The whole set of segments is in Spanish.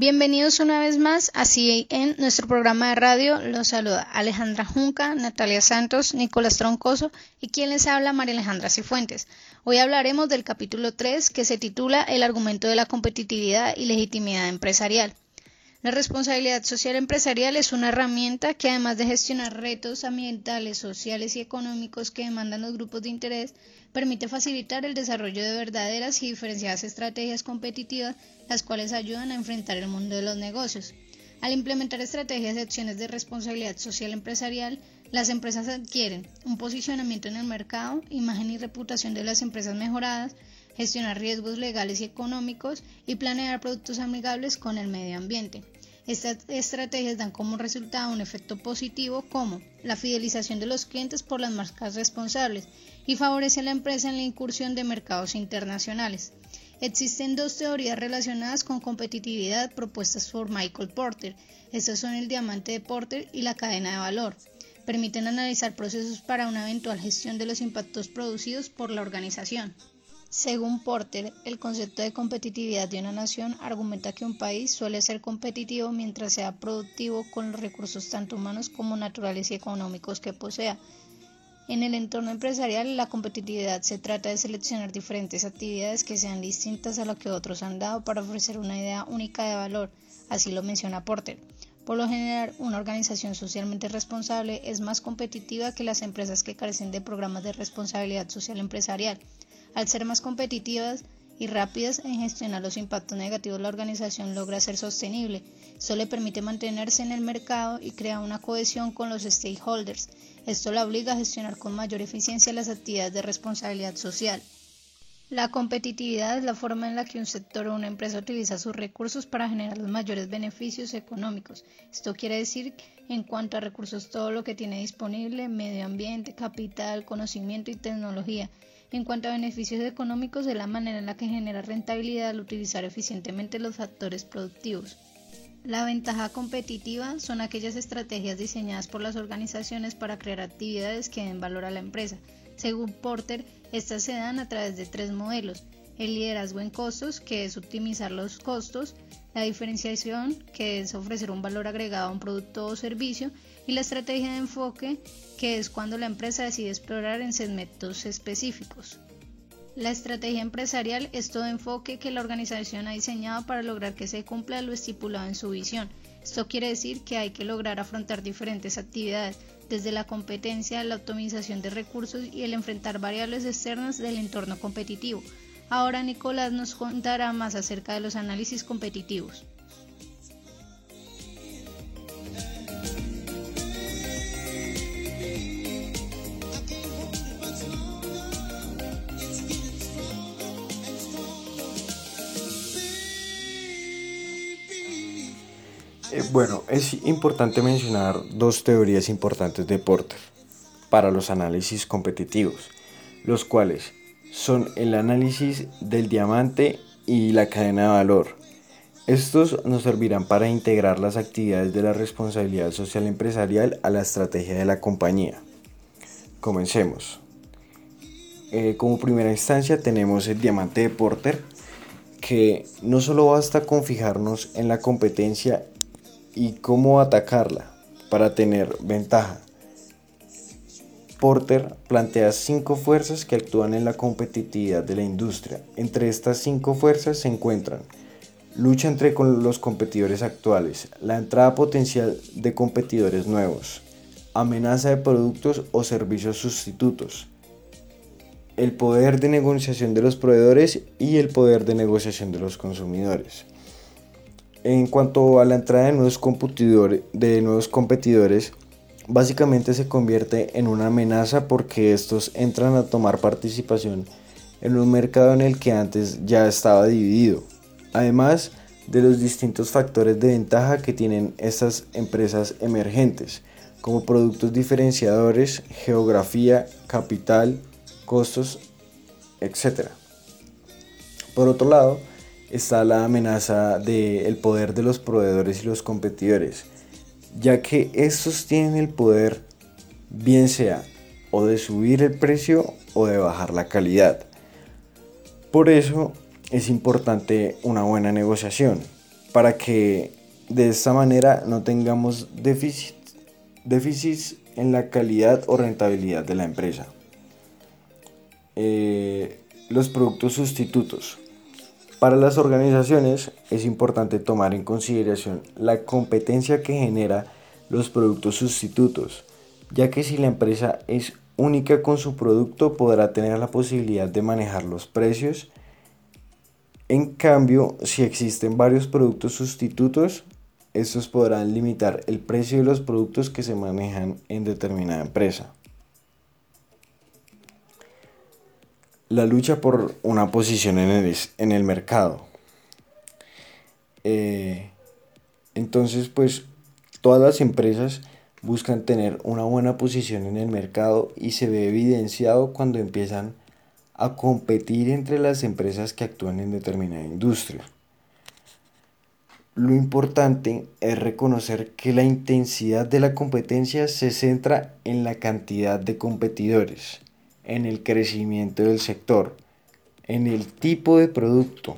Bienvenidos una vez más así en nuestro programa de radio. Los saluda Alejandra Junca, Natalia Santos, Nicolás Troncoso y quien les habla María Alejandra Cifuentes. Hoy hablaremos del capítulo 3 que se titula El argumento de la competitividad y legitimidad empresarial. La responsabilidad social empresarial es una herramienta que además de gestionar retos ambientales, sociales y económicos que demandan los grupos de interés, permite facilitar el desarrollo de verdaderas y diferenciadas estrategias competitivas, las cuales ayudan a enfrentar el mundo de los negocios. Al implementar estrategias y acciones de responsabilidad social empresarial, las empresas adquieren un posicionamiento en el mercado, imagen y reputación de las empresas mejoradas, gestionar riesgos legales y económicos y planear productos amigables con el medio ambiente. Estas estrategias dan como resultado un efecto positivo como la fidelización de los clientes por las marcas responsables y favorece a la empresa en la incursión de mercados internacionales. Existen dos teorías relacionadas con competitividad propuestas por Michael Porter. Estas son el diamante de Porter y la cadena de valor. Permiten analizar procesos para una eventual gestión de los impactos producidos por la organización. Según Porter, el concepto de competitividad de una nación argumenta que un país suele ser competitivo mientras sea productivo con los recursos tanto humanos como naturales y económicos que posea. En el entorno empresarial, la competitividad se trata de seleccionar diferentes actividades que sean distintas a lo que otros han dado para ofrecer una idea única de valor, así lo menciona Porter. Por lo general, una organización socialmente responsable es más competitiva que las empresas que carecen de programas de responsabilidad social empresarial. Al ser más competitivas y rápidas en gestionar los impactos negativos, la organización logra ser sostenible. Esto le permite mantenerse en el mercado y crea una cohesión con los stakeholders. Esto la obliga a gestionar con mayor eficiencia las actividades de responsabilidad social. La competitividad es la forma en la que un sector o una empresa utiliza sus recursos para generar los mayores beneficios económicos. Esto quiere decir, en cuanto a recursos, todo lo que tiene disponible, medio ambiente, capital, conocimiento y tecnología. En cuanto a beneficios económicos, es la manera en la que genera rentabilidad al utilizar eficientemente los factores productivos. La ventaja competitiva son aquellas estrategias diseñadas por las organizaciones para crear actividades que den valor a la empresa. Según Porter, estas se dan a través de tres modelos. El liderazgo en costos, que es optimizar los costos, la diferenciación, que es ofrecer un valor agregado a un producto o servicio, y la estrategia de enfoque, que es cuando la empresa decide explorar en segmentos específicos. La estrategia empresarial es todo enfoque que la organización ha diseñado para lograr que se cumpla lo estipulado en su visión. Esto quiere decir que hay que lograr afrontar diferentes actividades, desde la competencia, la optimización de recursos y el enfrentar variables externas del entorno competitivo. Ahora Nicolás nos contará más acerca de los análisis competitivos. Eh, bueno, es importante mencionar dos teorías importantes de Porter para los análisis competitivos, los cuales son el análisis del diamante y la cadena de valor. Estos nos servirán para integrar las actividades de la responsabilidad social empresarial a la estrategia de la compañía. Comencemos. Eh, como primera instancia tenemos el diamante de Porter, que no solo basta con fijarnos en la competencia y cómo atacarla para tener ventaja. Porter plantea cinco fuerzas que actúan en la competitividad de la industria. Entre estas cinco fuerzas se encuentran lucha entre los competidores actuales, la entrada potencial de competidores nuevos, amenaza de productos o servicios sustitutos, el poder de negociación de los proveedores y el poder de negociación de los consumidores. En cuanto a la entrada de nuevos, competidores, de nuevos competidores, básicamente se convierte en una amenaza porque estos entran a tomar participación en un mercado en el que antes ya estaba dividido. Además de los distintos factores de ventaja que tienen estas empresas emergentes, como productos diferenciadores, geografía, capital, costos, etc. Por otro lado, está la amenaza del poder de los proveedores y los competidores, ya que estos tienen el poder bien sea o de subir el precio o de bajar la calidad. Por eso es importante una buena negociación. para que de esta manera no tengamos déficit, déficits en la calidad o rentabilidad de la empresa. Eh, los productos sustitutos. Para las organizaciones es importante tomar en consideración la competencia que genera los productos sustitutos, ya que si la empresa es única con su producto podrá tener la posibilidad de manejar los precios. En cambio, si existen varios productos sustitutos, estos podrán limitar el precio de los productos que se manejan en determinada empresa. La lucha por una posición en el, en el mercado. Eh, entonces, pues todas las empresas buscan tener una buena posición en el mercado y se ve evidenciado cuando empiezan a competir entre las empresas que actúan en determinada industria. Lo importante es reconocer que la intensidad de la competencia se centra en la cantidad de competidores, en el crecimiento del sector, en el tipo de producto,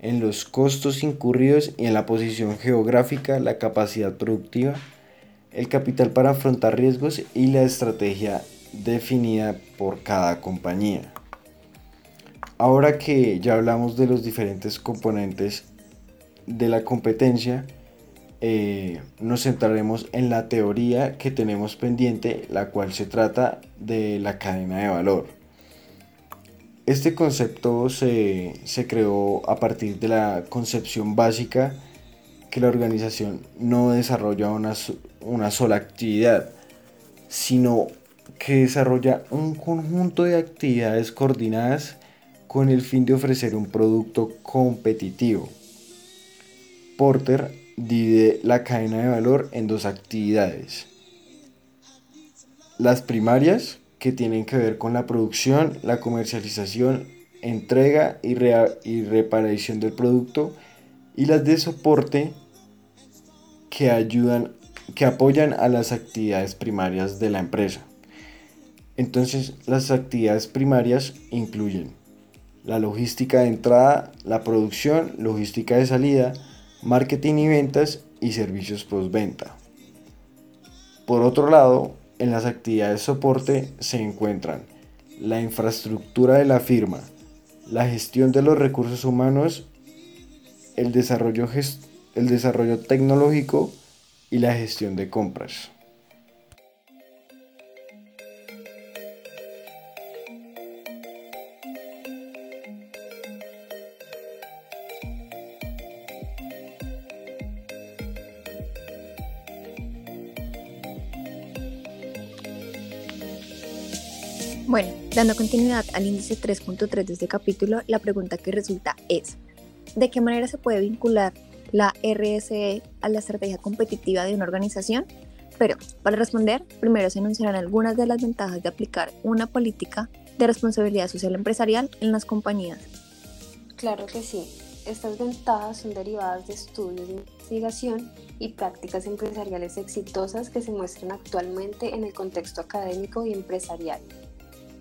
en los costos incurridos y en la posición geográfica, la capacidad productiva el capital para afrontar riesgos y la estrategia definida por cada compañía. Ahora que ya hablamos de los diferentes componentes de la competencia, eh, nos centraremos en la teoría que tenemos pendiente, la cual se trata de la cadena de valor. Este concepto se, se creó a partir de la concepción básica que la organización no desarrolla una, una sola actividad, sino que desarrolla un conjunto de actividades coordinadas con el fin de ofrecer un producto competitivo. Porter divide la cadena de valor en dos actividades. Las primarias, que tienen que ver con la producción, la comercialización, entrega y, y reparación del producto, y las de soporte, que ayudan que apoyan a las actividades primarias de la empresa. Entonces, las actividades primarias incluyen la logística de entrada, la producción, logística de salida, marketing y ventas y servicios postventa. Por otro lado, en las actividades de soporte se encuentran la infraestructura de la firma, la gestión de los recursos humanos, el desarrollo, el desarrollo tecnológico, y la gestión de compras. Dando continuidad al índice 3.3 de este capítulo, la pregunta que resulta es, ¿de qué manera se puede vincular la RSE a la estrategia competitiva de una organización? Pero para responder, primero se enunciarán algunas de las ventajas de aplicar una política de responsabilidad social empresarial en las compañías. Claro que sí. Estas ventajas son derivadas de estudios de investigación y prácticas empresariales exitosas que se muestran actualmente en el contexto académico y empresarial.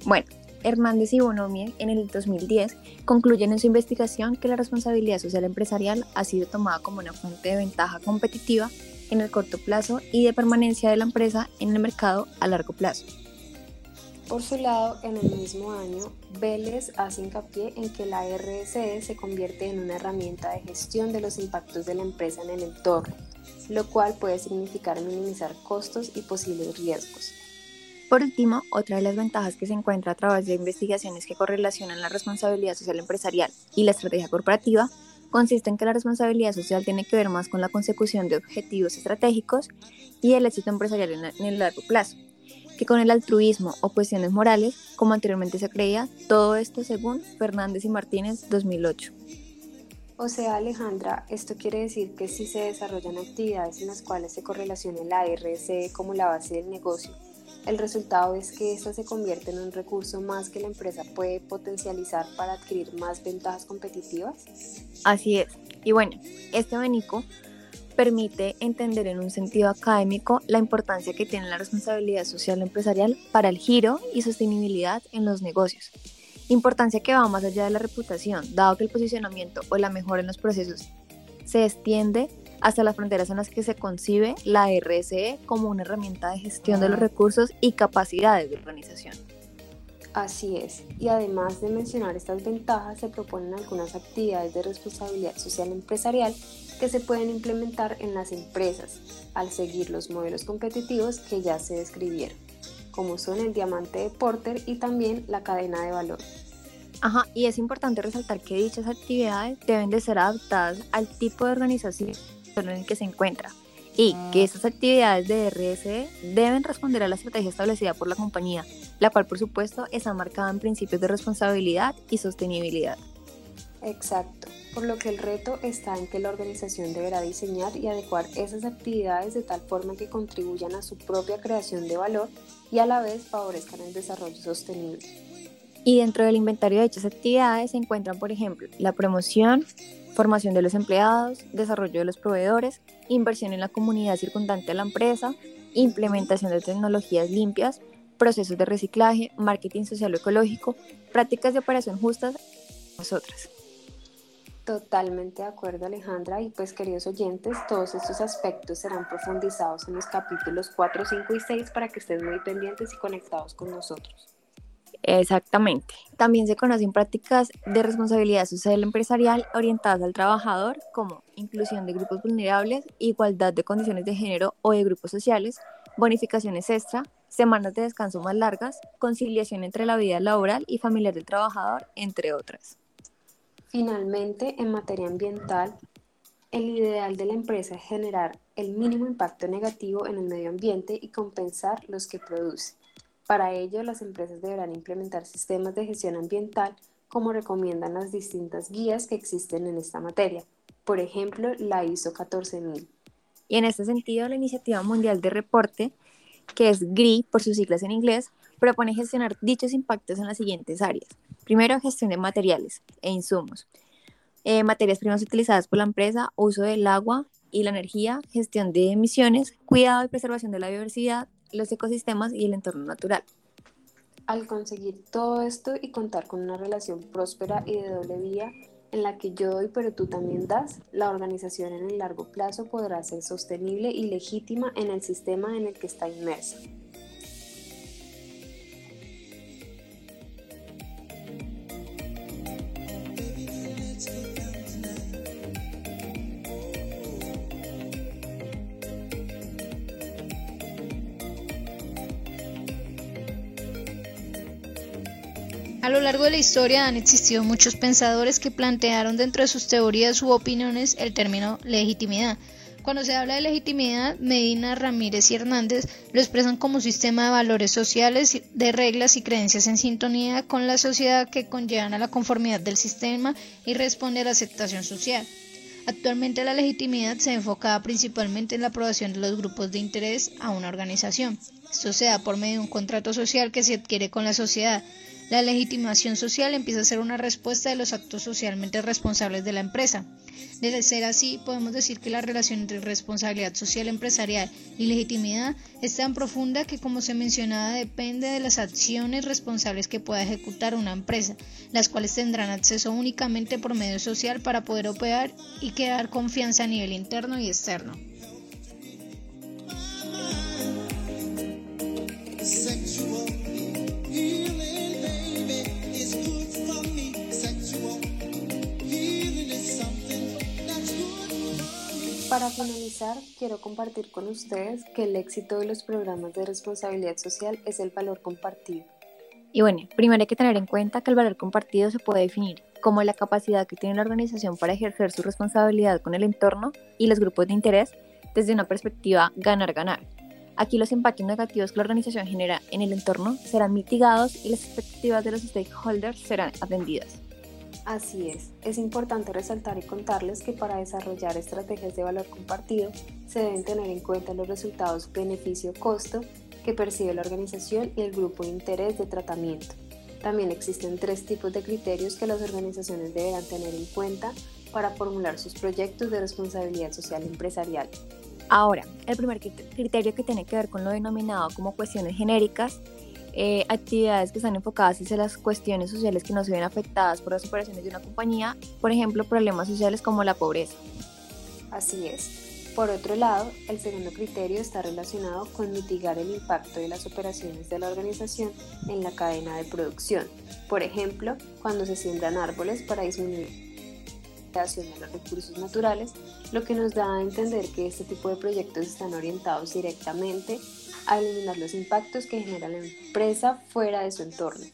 Bueno, Hernández y Bonomie en el 2010 concluyen en su investigación que la responsabilidad social empresarial ha sido tomada como una fuente de ventaja competitiva en el corto plazo y de permanencia de la empresa en el mercado a largo plazo. Por su lado, en el mismo año, Vélez hace hincapié en que la RSE se convierte en una herramienta de gestión de los impactos de la empresa en el entorno, lo cual puede significar minimizar costos y posibles riesgos. Por último, otra de las ventajas que se encuentra a través de investigaciones que correlacionan la responsabilidad social empresarial y la estrategia corporativa consiste en que la responsabilidad social tiene que ver más con la consecución de objetivos estratégicos y el éxito empresarial en el largo plazo, que con el altruismo o cuestiones morales, como anteriormente se creía, todo esto según Fernández y Martínez 2008. O sea, Alejandra, esto quiere decir que si se desarrollan actividades en las cuales se correlacione la RSE como la base del negocio, el resultado es que esta se convierte en un recurso más que la empresa puede potencializar para adquirir más ventajas competitivas. Así es. Y bueno, este abanico permite entender en un sentido académico la importancia que tiene la responsabilidad social empresarial para el giro y sostenibilidad en los negocios. Importancia que va más allá de la reputación, dado que el posicionamiento o la mejora en los procesos se extiende hasta las fronteras en las que se concibe la RSE como una herramienta de gestión de los recursos y capacidades de organización. Así es, y además de mencionar estas ventajas, se proponen algunas actividades de responsabilidad social empresarial que se pueden implementar en las empresas al seguir los modelos competitivos que ya se describieron, como son el diamante de Porter y también la cadena de valor. Ajá, y es importante resaltar que dichas actividades deben de ser adaptadas al tipo de organización en el que se encuentra y que esas actividades de RSE deben responder a la estrategia establecida por la compañía, la cual por supuesto está marcada en principios de responsabilidad y sostenibilidad. Exacto, por lo que el reto está en que la organización deberá diseñar y adecuar esas actividades de tal forma que contribuyan a su propia creación de valor y a la vez favorezcan el desarrollo sostenible. Y dentro del inventario de dichas actividades se encuentran, por ejemplo, la promoción, formación de los empleados, desarrollo de los proveedores, inversión en la comunidad circundante a la empresa, implementación de tecnologías limpias, procesos de reciclaje, marketing social o ecológico, prácticas de operación justas, nosotras. Totalmente de acuerdo Alejandra y pues queridos oyentes, todos estos aspectos serán profundizados en los capítulos 4, 5 y 6 para que estén muy pendientes y conectados con nosotros. Exactamente. También se conocen prácticas de responsabilidad social empresarial orientadas al trabajador como inclusión de grupos vulnerables, igualdad de condiciones de género o de grupos sociales, bonificaciones extra, semanas de descanso más largas, conciliación entre la vida laboral y familiar del trabajador, entre otras. Finalmente, en materia ambiental, el ideal de la empresa es generar el mínimo impacto negativo en el medio ambiente y compensar los que produce. Para ello, las empresas deberán implementar sistemas de gestión ambiental como recomiendan las distintas guías que existen en esta materia, por ejemplo, la ISO 14000. Y en este sentido, la Iniciativa Mundial de Reporte, que es GRI por sus siglas en inglés, propone gestionar dichos impactos en las siguientes áreas. Primero, gestión de materiales e insumos, eh, materias primas utilizadas por la empresa, uso del agua y la energía, gestión de emisiones, cuidado y preservación de la biodiversidad, los ecosistemas y el entorno natural. Al conseguir todo esto y contar con una relación próspera y de doble vía en la que yo doy pero tú también das, la organización en el largo plazo podrá ser sostenible y legítima en el sistema en el que está inmersa. A lo largo de la historia han existido muchos pensadores que plantearon dentro de sus teorías u opiniones el término legitimidad. Cuando se habla de legitimidad, Medina, Ramírez y Hernández lo expresan como un sistema de valores sociales, de reglas y creencias en sintonía con la sociedad que conllevan a la conformidad del sistema y responde a la aceptación social. Actualmente la legitimidad se enfoca principalmente en la aprobación de los grupos de interés a una organización. Esto se da por medio de un contrato social que se adquiere con la sociedad. La legitimación social empieza a ser una respuesta de los actos socialmente responsables de la empresa. De ser así, podemos decir que la relación entre responsabilidad social empresarial y legitimidad es tan profunda que, como se mencionaba, depende de las acciones responsables que pueda ejecutar una empresa, las cuales tendrán acceso únicamente por medio social para poder operar y crear confianza a nivel interno y externo. Para finalizar, quiero compartir con ustedes que el éxito de los programas de responsabilidad social es el valor compartido. Y bueno, primero hay que tener en cuenta que el valor compartido se puede definir como la capacidad que tiene la organización para ejercer su responsabilidad con el entorno y los grupos de interés desde una perspectiva ganar-ganar. Aquí los impactos negativos que la organización genera en el entorno serán mitigados y las expectativas de los stakeholders serán atendidas. Así es, es importante resaltar y contarles que para desarrollar estrategias de valor compartido se deben tener en cuenta los resultados beneficio-costo que percibe la organización y el grupo de interés de tratamiento. También existen tres tipos de criterios que las organizaciones deberán tener en cuenta para formular sus proyectos de responsabilidad social empresarial. Ahora, el primer criterio que tiene que ver con lo denominado como cuestiones genéricas eh, actividades que están enfocadas hacia las cuestiones sociales que no se ven afectadas por las operaciones de una compañía, por ejemplo, problemas sociales como la pobreza. Así es. Por otro lado, el segundo criterio está relacionado con mitigar el impacto de las operaciones de la organización en la cadena de producción. Por ejemplo, cuando se siembran árboles para disminuir de los recursos naturales, lo que nos da a entender que este tipo de proyectos están orientados directamente a eliminar los impactos que genera la empresa fuera de su entorno.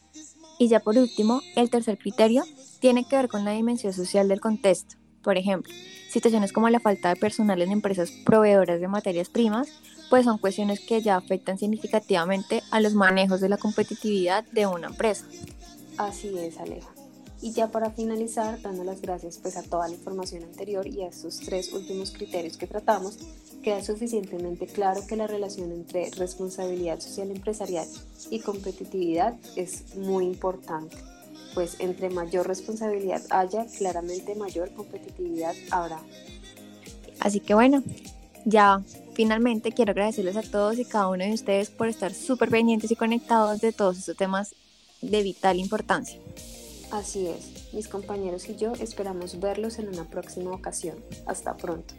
Y ya por último, el tercer criterio tiene que ver con la dimensión social del contexto. Por ejemplo, situaciones como la falta de personal en empresas proveedoras de materias primas, pues son cuestiones que ya afectan significativamente a los manejos de la competitividad de una empresa. Así es, Aleja. Y ya para finalizar, dando las gracias pues a toda la información anterior y a estos tres últimos criterios que tratamos, queda suficientemente claro que la relación entre responsabilidad social empresarial y competitividad es muy importante, pues entre mayor responsabilidad haya, claramente mayor competitividad habrá. Así que bueno, ya finalmente quiero agradecerles a todos y cada uno de ustedes por estar súper pendientes y conectados de todos estos temas de vital importancia. Así es, mis compañeros y yo esperamos verlos en una próxima ocasión. Hasta pronto.